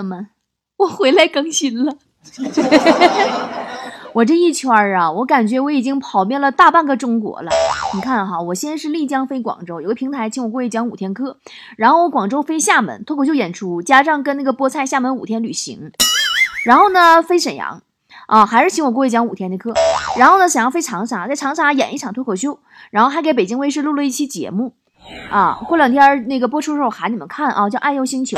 的们，我回来更新了。我这一圈啊，我感觉我已经跑遍了大半个中国了。你看哈，我先是丽江飞广州，有个平台请我过去讲五天课，然后我广州飞厦门脱口秀演出，加上跟那个菠菜厦门五天旅行，然后呢飞沈阳，啊还是请我过去讲五天的课，然后呢沈阳飞长沙，在长沙演一场脱口秀，然后还给北京卫视录了一期节目，啊过两天那个播出时候喊你们看啊，叫《爱优星球》。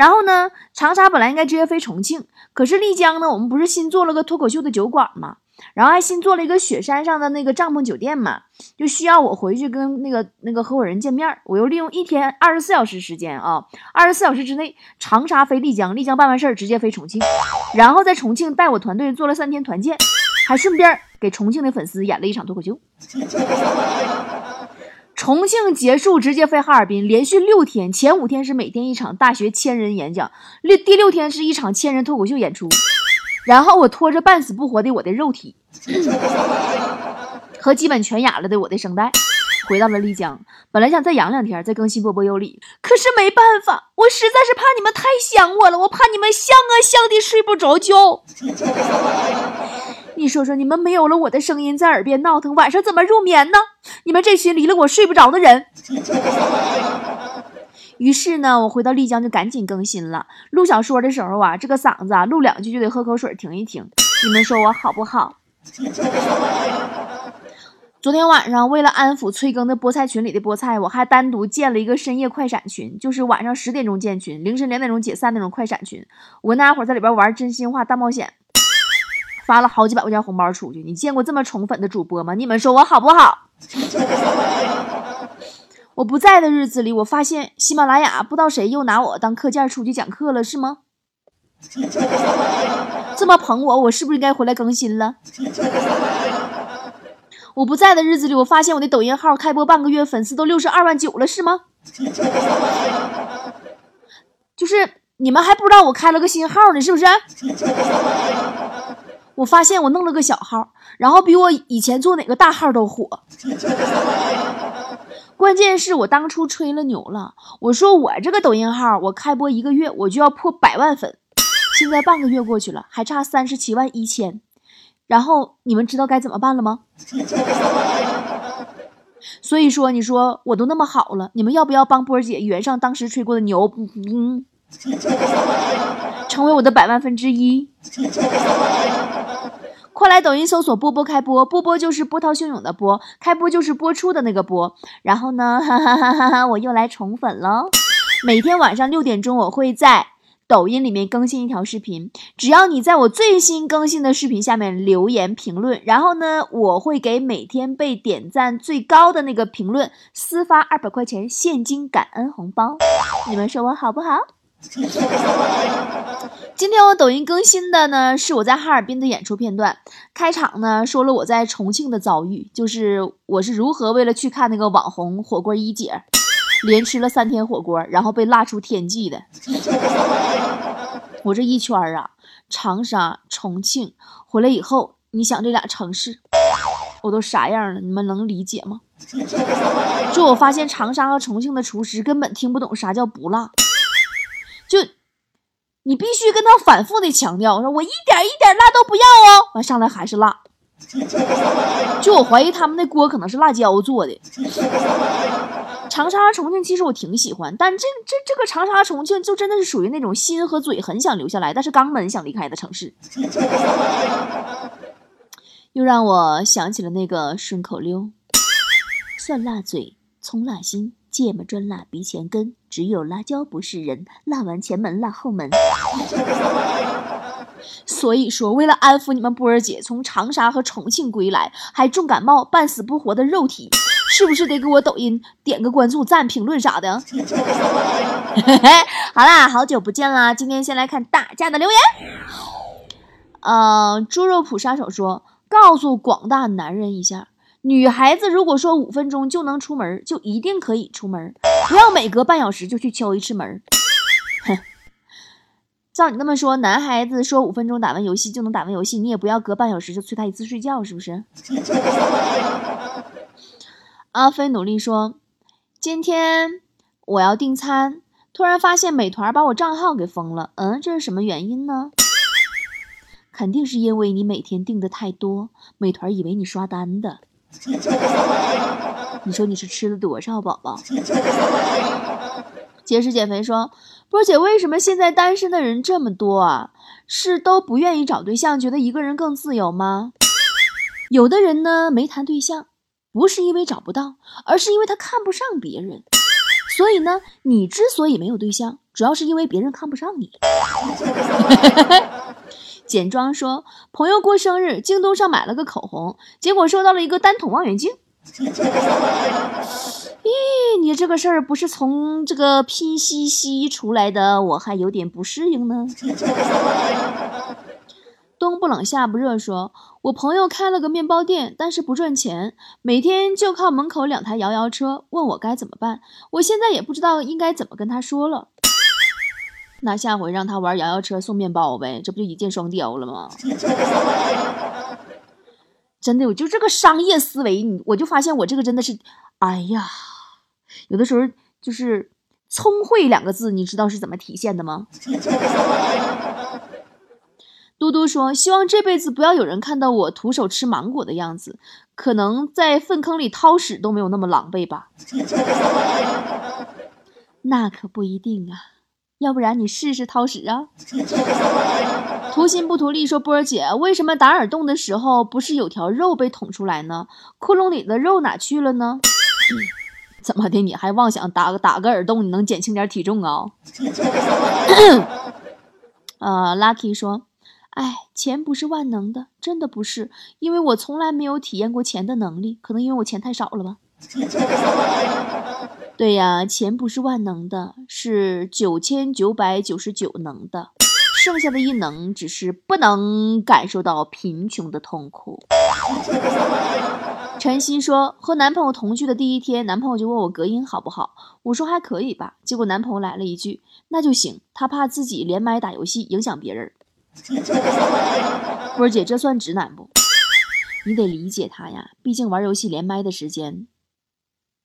然后呢，长沙本来应该直接飞重庆，可是丽江呢，我们不是新做了个脱口秀的酒馆吗？然后还新做了一个雪山上的那个帐篷酒店嘛，就需要我回去跟那个那个合伙人见面。我又利用一天二十四小时时间啊，二十四小时之内，长沙飞丽江，丽江办完事儿直接飞重庆，然后在重庆带我团队做了三天团建，还顺便给重庆的粉丝演了一场脱口秀。重庆结束，直接飞哈尔滨，连续六天，前五天是每天一场大学千人演讲，六第六天是一场千人脱口秀演出，然后我拖着半死不活的我的肉体和基本全哑了的我的声带，回到了丽江。本来想再养两天，再更新波波有理，可是没办法，我实在是怕你们太想我了，我怕你们想啊想的睡不着觉。你说说，你们没有了我的声音在耳边闹腾，晚上怎么入眠呢？你们这群离了我睡不着的人。于是呢，我回到丽江就赶紧更新了。录小说的时候啊，这个嗓子啊，录两句就得喝口水停一停。你们说我好不好？昨天晚上为了安抚催更的菠菜群里的菠菜，我还单独建了一个深夜快闪群，就是晚上十点钟建群，凌晨两点钟解散那种快闪群。我跟大家伙在里边玩真心话大冒险。发了好几百块钱红包出去，你见过这么宠粉的主播吗？你们说我好不好？我不在的日子里，我发现喜马拉雅不知道谁又拿我当课件出去讲课了，是吗？这么捧我，我是不是应该回来更新了？我不在的日子里，我发现我的抖音号开播半个月，粉丝都六十二万九了，是吗？就是你们还不知道我开了个新号呢，是不是？我发现我弄了个小号，然后比我以前做哪个大号都火。关键是我当初吹了牛了，我说我这个抖音号，我开播一个月我就要破百万粉。现在半个月过去了，还差三十七万一千。然后你们知道该怎么办了吗？所以说，你说我都那么好了，你们要不要帮波儿姐圆上当时吹过的牛？嗯，成为我的百万分之一。快来抖音搜索“波波开播”，波波就是波涛汹涌的波，开播就是播出的那个播。然后呢，哈哈哈哈哈，我又来宠粉了。每天晚上六点钟，我会在抖音里面更新一条视频。只要你在我最新更新的视频下面留言评论，然后呢，我会给每天被点赞最高的那个评论私发二百块钱现金感恩红包。你们说我好不好？今天我抖音更新的呢，是我在哈尔滨的演出片段。开场呢，说了我在重庆的遭遇，就是我是如何为了去看那个网红火锅一姐，连吃了三天火锅，然后被辣出天际的。我这一圈啊，长沙、重庆回来以后，你想这俩城市，我都啥样了？你们能理解吗？就我发现长沙和重庆的厨师根本听不懂啥叫不辣。就，你必须跟他反复的强调，说我一点一点辣都不要哦，完上来还是辣。就我怀疑他们那锅可能是辣椒做的。长沙、重庆其实我挺喜欢，但这这这个长沙、重庆就真的是属于那种心和嘴很想留下来，但是肛门想离开的城市。又让我想起了那个顺口溜：蒜辣嘴，葱辣心。芥末专辣鼻前根，只有辣椒不是人，辣完前门，辣后门。所以说，为了安抚你们波儿姐从长沙和重庆归来，还重感冒、半死不活的肉体，是不是得给我抖音点个关注、赞、评论啥的？好啦，好久不见啦！今天先来看大家的留言。呃，猪肉脯杀手说：“告诉广大男人一下。”女孩子如果说五分钟就能出门，就一定可以出门，不要每隔半小时就去敲一次门。哼，照你那么说，男孩子说五分钟打完游戏就能打完游戏，你也不要隔半小时就催他一次睡觉，是不是？阿飞努力说，今天我要订餐，突然发现美团把我账号给封了。嗯，这是什么原因呢？肯定是因为你每天订的太多，美团以为你刷单的。你说你是吃了多少，宝宝？节食减肥说，波姐，为什么现在单身的人这么多啊？是都不愿意找对象，觉得一个人更自由吗？有的人呢没谈对象，不是因为找不到，而是因为他看不上别人。所以呢，你之所以没有对象，主要是因为别人看不上你。简装说，朋友过生日，京东上买了个口红，结果收到了一个单筒望远镜。咦，你这个事儿不是从这个拼夕夕出来的，我还有点不适应呢。冬不冷夏不热，说我朋友开了个面包店，但是不赚钱，每天就靠门口两台摇摇车，问我该怎么办。我现在也不知道应该怎么跟他说了。那下回让他玩摇摇车送面包呗，这不就一箭双雕了吗？真的，我就这个商业思维，你我就发现我这个真的是，哎呀，有的时候就是聪慧两个字，你知道是怎么体现的吗？嘟嘟说：“希望这辈子不要有人看到我徒手吃芒果的样子，可能在粪坑里掏屎都没有那么狼狈吧？” 那可不一定啊。要不然你试试掏屎啊！图心不图利说波儿姐，为什么打耳洞的时候不是有条肉被捅出来呢？窟窿里的肉哪去了呢？怎么的？你还妄想打个打个耳洞，你能减轻点体重啊？呃，Lucky 说，哎，钱不是万能的，真的不是，因为我从来没有体验过钱的能力，可能因为我钱太少了吧。对呀，钱不是万能的，是九千九百九十九能的，剩下的一能只是不能感受到贫穷的痛苦。晨曦说，和男朋友同居的第一天，男朋友就问我隔音好不好，我说还可以吧，结果男朋友来了一句，那就行，他怕自己连麦打游戏影响别人。波儿姐，这算直男不？你得理解他呀，毕竟玩游戏连麦的时间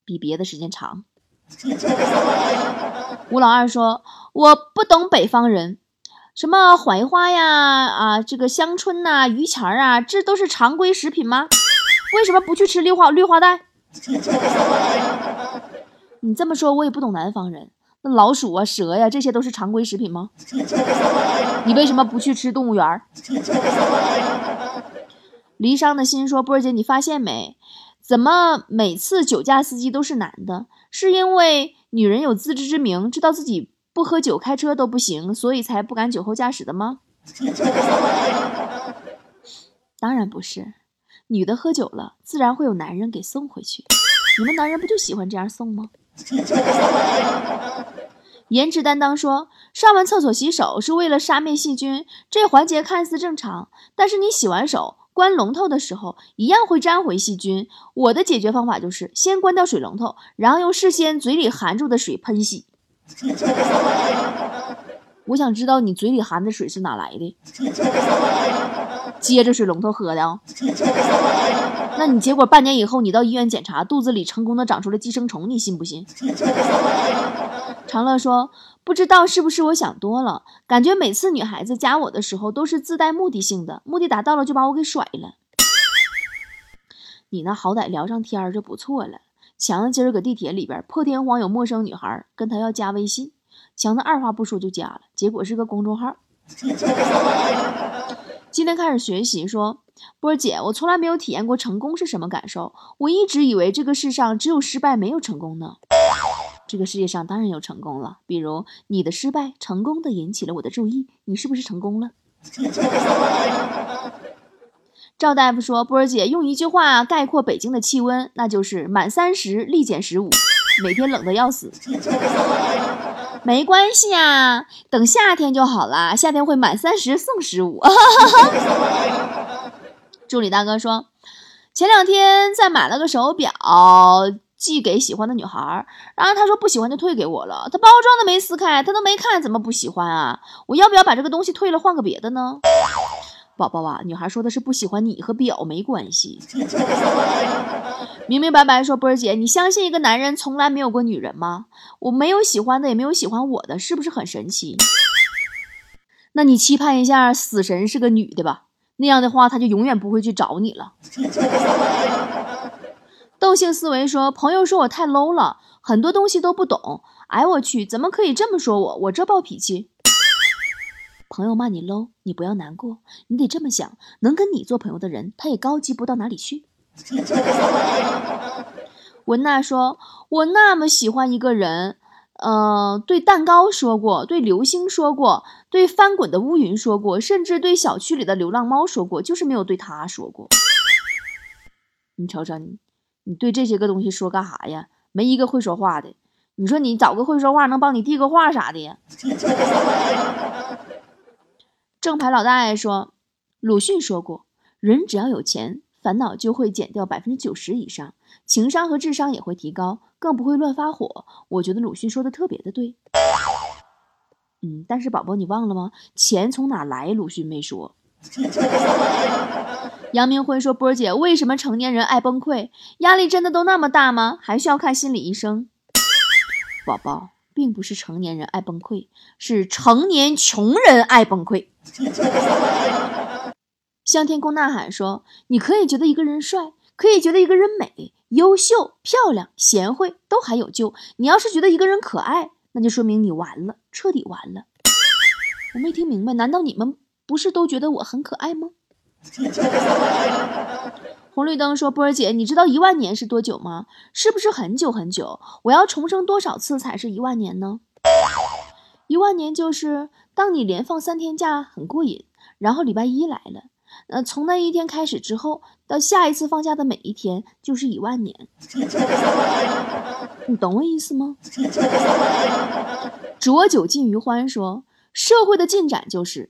比别的时间长。吴老二说：“我不懂北方人，什么槐花呀，啊，这个香椿呐，榆钱儿啊，这都是常规食品吗？为什么不去吃绿化绿化带？你这么说，我也不懂南方人。那老鼠啊，蛇呀，这些都是常规食品吗？你为什么不去吃动物园？” 离殇的心说：“波儿姐，你发现没？怎么每次酒驾司机都是男的？”是因为女人有自知之明，知道自己不喝酒开车都不行，所以才不敢酒后驾驶的吗？当然不是，女的喝酒了，自然会有男人给送回去。你们男人不就喜欢这样送吗？颜值担当说，上完厕所洗手是为了杀灭细菌，这环节看似正常，但是你洗完手。关龙头的时候一样会粘回细菌。我的解决方法就是先关掉水龙头，然后用事先嘴里含住的水喷洗。我想知道你嘴里含的水是哪来的？接着水龙头喝的啊？那你结果半年以后你到医院检查，肚子里成功的长出了寄生虫，你信不信？长乐说。不知道是不是我想多了，感觉每次女孩子加我的时候都是自带目的性的，目的达到了就把我给甩了。你那好歹聊上天儿就不错了。强子今儿搁地铁里边破天荒有陌生女孩跟他要加微信，强子二话不说就加了，结果是个公众号。今天开始学习，说波儿姐，我从来没有体验过成功是什么感受，我一直以为这个世上只有失败没有成功呢。这个世界上当然有成功了，比如你的失败成功的引起了我的注意，你是不是成功了？赵大夫说：“波儿姐，用一句话概括北京的气温，那就是满三十立减十五，每天冷的要死。没关系啊，等夏天就好了，夏天会满三十送十五。”助理大哥说：“前两天再买了个手表。”寄给喜欢的女孩，然后他说不喜欢就退给我了。他包装都没撕开，他都没看，怎么不喜欢啊？我要不要把这个东西退了，换个别的呢？宝宝啊，女孩说的是不喜欢你和表没关系。明明白白说，波儿姐，你相信一个男人从来没有过女人吗？我没有喜欢的，也没有喜欢我的，是不是很神奇？那你期盼一下，死神是个女的吧？那样的话，他就永远不会去找你了。斗性思维说，朋友说我太 low 了，很多东西都不懂。哎，我去，怎么可以这么说我？我这暴脾气。朋友骂你 low，你不要难过，你得这么想：能跟你做朋友的人，他也高级不到哪里去。文娜说：“我那么喜欢一个人，呃，对蛋糕说过，对流星说过，对翻滚的乌云说过，甚至对小区里的流浪猫说过，就是没有对他说过。你瞅瞅你，你对这些个东西说干啥呀？没一个会说话的。你说你找个会说话，能帮你递个话啥的呀？” 正牌老大爷说：“鲁迅说过，人只要有钱。”烦恼就会减掉百分之九十以上，情商和智商也会提高，更不会乱发火。我觉得鲁迅说的特别的对。嗯，但是宝宝你忘了吗？钱从哪来？鲁迅没说。杨明辉说：“波儿姐，为什么成年人爱崩溃？压力真的都那么大吗？还需要看心理医生？”宝宝，并不是成年人爱崩溃，是成年穷人爱崩溃。向天空呐喊说：“你可以觉得一个人帅，可以觉得一个人美、优秀、漂亮、贤惠，都还有救。你要是觉得一个人可爱，那就说明你完了，彻底完了。”我没听明白，难道你们不是都觉得我很可爱吗？红绿灯说：“波儿姐，你知道一万年是多久吗？是不是很久很久？我要重生多少次才是一万年呢？一万年就是当你连放三天假很过瘾，然后礼拜一来了。”那从那一天开始之后，到下一次放假的每一天就是一万年，你懂我意思吗？浊酒尽余欢说，社会的进展就是，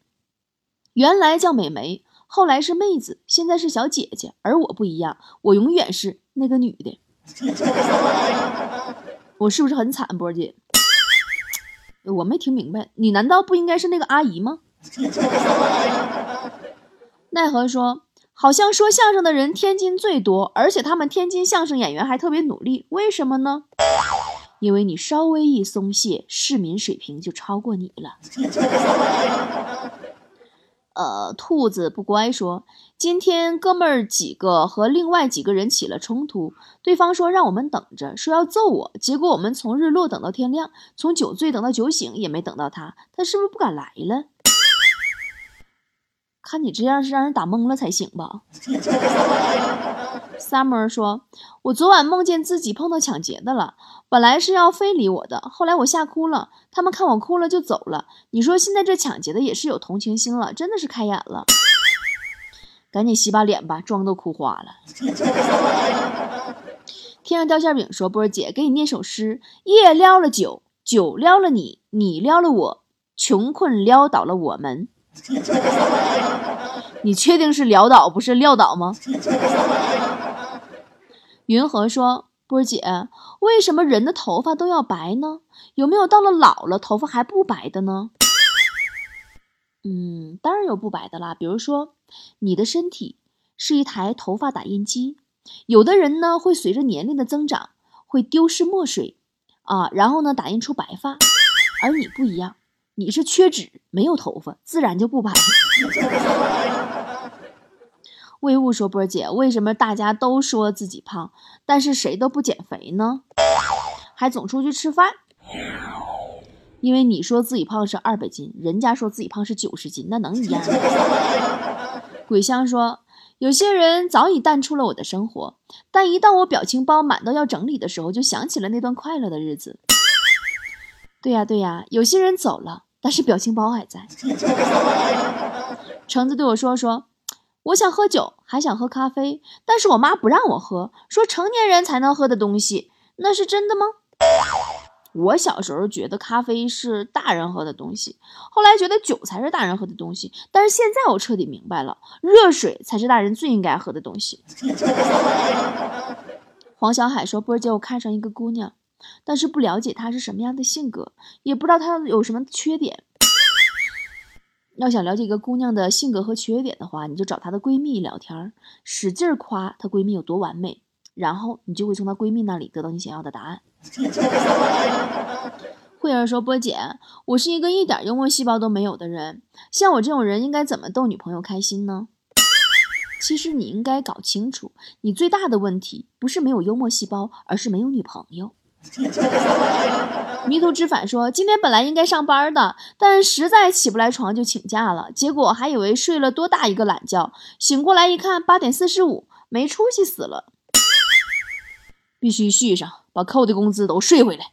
原来叫美眉，后来是妹子，现在是小姐姐，而我不一样，我永远是那个女的。我是不是很惨，波姐？我没听明白，你难道不应该是那个阿姨吗？奈何说，好像说相声的人天津最多，而且他们天津相声演员还特别努力，为什么呢？因为你稍微一松懈，市民水平就超过你了。呃，兔子不乖说，今天哥们儿几个和另外几个人起了冲突，对方说让我们等着，说要揍我，结果我们从日落等到天亮，从酒醉等到酒醒也没等到他，他是不是不敢来了？看你这样是让人打懵了才醒吧。Summer 说：“我昨晚梦见自己碰到抢劫的了，本来是要非礼我的，后来我吓哭了，他们看我哭了就走了。你说现在这抢劫的也是有同情心了，真的是开眼了。赶紧洗把脸吧，妆都哭花了。”天上掉馅饼说：“波儿姐，给你念首诗：夜撩了酒，酒撩了你，你撩了我，穷困潦倒了我们。”你确定是潦倒不是撂倒吗？云禾说：“波姐，为什么人的头发都要白呢？有没有到了老了头发还不白的呢？”嗯，当然有不白的啦。比如说，你的身体是一台头发打印机，有的人呢会随着年龄的增长会丢失墨水啊，然后呢打印出白发，而你不一样。你是缺脂，没有头发，自然就不白。魏物说：“波姐，为什么大家都说自己胖，但是谁都不减肥呢？还总出去吃饭？因为你说自己胖是二百斤，人家说自己胖是九十斤，那能一样吗？” 鬼香说：“有些人早已淡出了我的生活，但一到我表情包满到要整理的时候，就想起了那段快乐的日子。”对呀，对呀，有些人走了。但是表情包还在。橙子对我说：“说我想喝酒，还想喝咖啡，但是我妈不让我喝，说成年人才能喝的东西，那是真的吗？”我小时候觉得咖啡是大人喝的东西，后来觉得酒才是大人喝的东西，但是现在我彻底明白了，热水才是大人最应该喝的东西。黄小海说：“波儿姐，我看上一个姑娘。”但是不了解她是什么样的性格，也不知道她有什么缺点。要想了解一个姑娘的性格和缺点的话，你就找她的闺蜜聊天，使劲夸她闺蜜有多完美，然后你就会从她闺蜜那里得到你想要的答案。慧儿说：“波姐，我是一个一点幽默细胞都没有的人，像我这种人应该怎么逗女朋友开心呢？”其实你应该搞清楚，你最大的问题不是没有幽默细胞，而是没有女朋友。迷途知返说：“今天本来应该上班的，但实在起不来床就请假了。结果还以为睡了多大一个懒觉，醒过来一看八点四十五，没出息死了。必须续上，把扣的工资都睡回来。”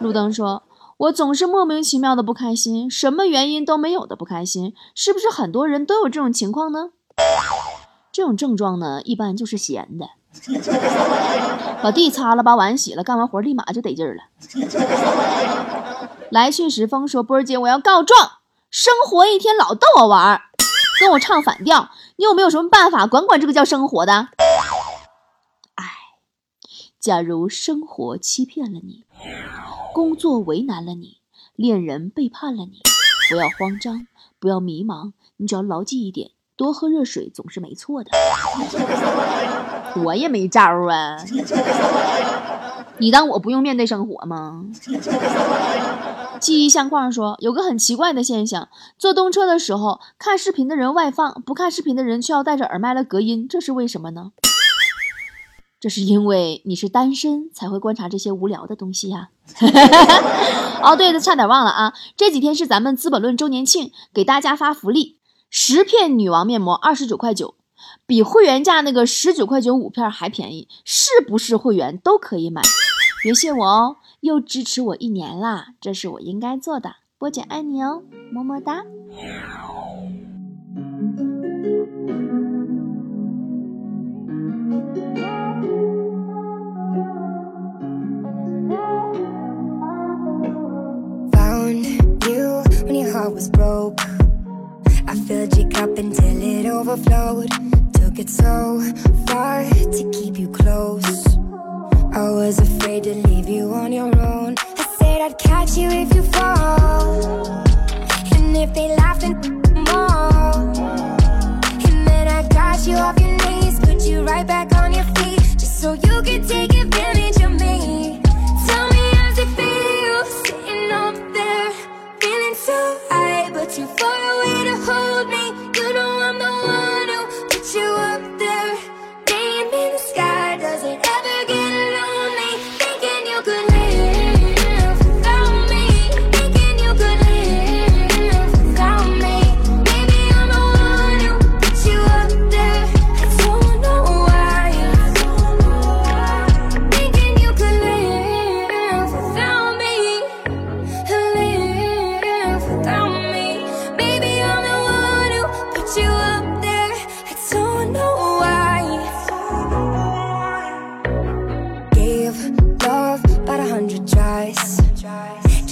路灯说：“我总是莫名其妙的不开心，什么原因都没有的不开心，是不是很多人都有这种情况呢？这种症状呢，一般就是闲的，把地擦了，把碗洗了，干完活立马就得劲儿了。”来去时风说：“波儿姐，我要告状，生活一天老逗我玩儿，跟我唱反调，你有没有什么办法管管这个叫生活的？”哎假如生活欺骗了你，工作为难了你，恋人背叛了你，不要慌张，不要迷茫，你只要牢记一点：多喝热水总是没错的。我也没招啊，你当我不用面对生活吗？记忆相框说，有个很奇怪的现象：坐动车的时候，看视频的人外放，不看视频的人却要戴着耳麦来隔音，这是为什么呢？这是因为你是单身才会观察这些无聊的东西呀。哦，对了，差点忘了啊！这几天是咱们《资本论》周年庆，给大家发福利，十片女王面膜二十九块九，比会员价那个十九块九五片还便宜，是不是会员都可以买？别谢我哦，又支持我一年啦，这是我应该做的。波姐爱你哦，么么哒。heart was broke I filled your cup until it overflowed Took it so far to keep you close. I was afraid to leave you on your own. I said I'd catch you if you fall. And if they laughed and more And then I got you off your knees Put you right back on your feet Just so you could take advantage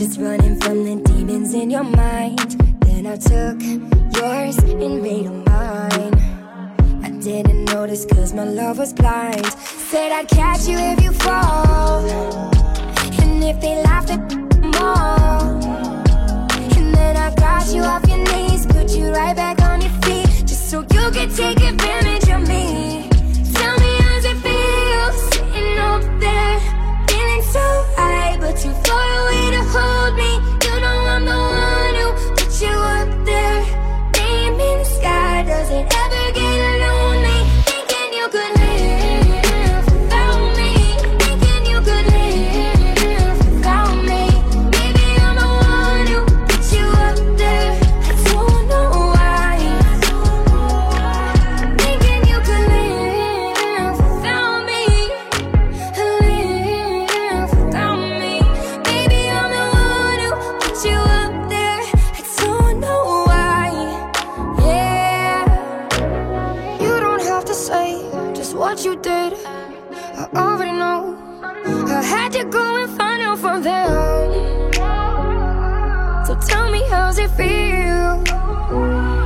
Just running from the demons in your mind. Then I took yours and made them mine. I didn't notice cause my love was blind. Said I'd catch you if you fall. And if they laughed at more And then I got you off your knees Put you right back on your feet Just so you could take advantage So tell me how's it feel